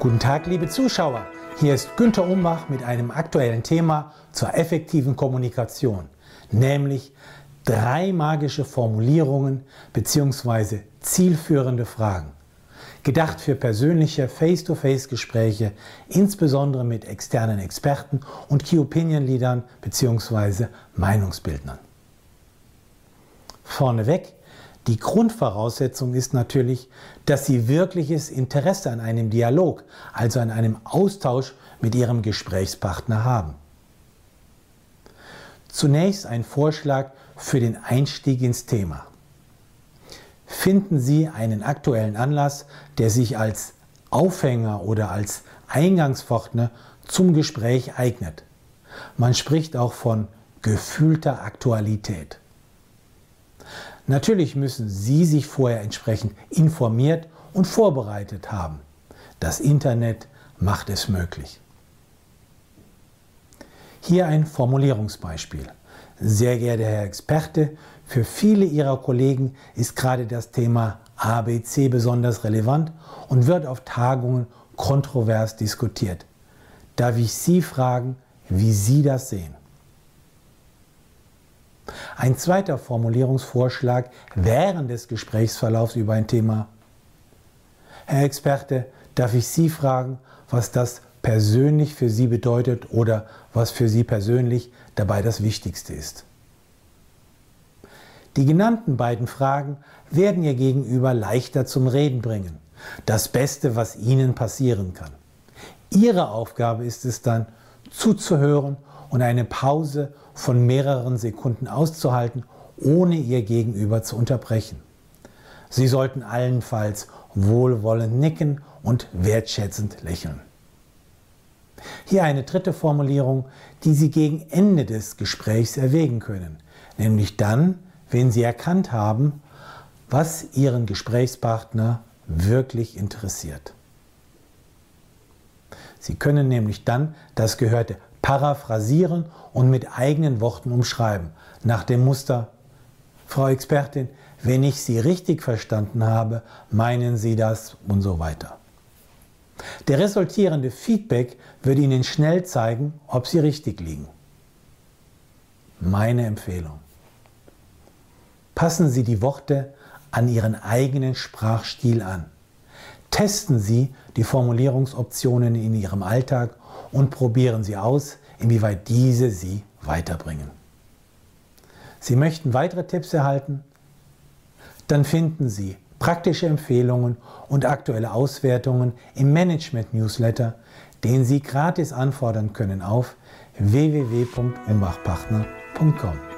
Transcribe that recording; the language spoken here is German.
Guten Tag, liebe Zuschauer. Hier ist Günter Umbach mit einem aktuellen Thema zur effektiven Kommunikation, nämlich drei magische Formulierungen bzw. zielführende Fragen. Gedacht für persönliche Face-to-Face-Gespräche, insbesondere mit externen Experten und Key Opinion Leadern bzw. Meinungsbildnern. Vorneweg die Grundvoraussetzung ist natürlich, dass Sie wirkliches Interesse an einem Dialog, also an einem Austausch mit Ihrem Gesprächspartner haben. Zunächst ein Vorschlag für den Einstieg ins Thema. Finden Sie einen aktuellen Anlass, der sich als Aufhänger oder als Eingangspfortner zum Gespräch eignet. Man spricht auch von gefühlter Aktualität. Natürlich müssen Sie sich vorher entsprechend informiert und vorbereitet haben. Das Internet macht es möglich. Hier ein Formulierungsbeispiel. Sehr geehrter Herr Experte, für viele Ihrer Kollegen ist gerade das Thema ABC besonders relevant und wird auf Tagungen kontrovers diskutiert. Darf ich Sie fragen, wie Sie das sehen? Ein zweiter Formulierungsvorschlag während des Gesprächsverlaufs über ein Thema. Herr Experte, darf ich Sie fragen, was das persönlich für Sie bedeutet oder was für Sie persönlich dabei das Wichtigste ist? Die genannten beiden Fragen werden Ihr Gegenüber leichter zum Reden bringen. Das Beste, was Ihnen passieren kann. Ihre Aufgabe ist es dann, zuzuhören und eine Pause von mehreren Sekunden auszuhalten, ohne ihr Gegenüber zu unterbrechen. Sie sollten allenfalls wohlwollend nicken und wertschätzend lächeln. Hier eine dritte Formulierung, die Sie gegen Ende des Gesprächs erwägen können, nämlich dann, wenn Sie erkannt haben, was Ihren Gesprächspartner wirklich interessiert. Sie können nämlich dann das Gehörte paraphrasieren und mit eigenen Worten umschreiben, nach dem Muster, Frau Expertin, wenn ich Sie richtig verstanden habe, meinen Sie das und so weiter. Der resultierende Feedback wird Ihnen schnell zeigen, ob Sie richtig liegen. Meine Empfehlung. Passen Sie die Worte an Ihren eigenen Sprachstil an. Testen Sie die Formulierungsoptionen in Ihrem Alltag und probieren Sie aus, inwieweit diese Sie weiterbringen. Sie möchten weitere Tipps erhalten? Dann finden Sie praktische Empfehlungen und aktuelle Auswertungen im Management-Newsletter, den Sie gratis anfordern können auf www.umbachpartner.com.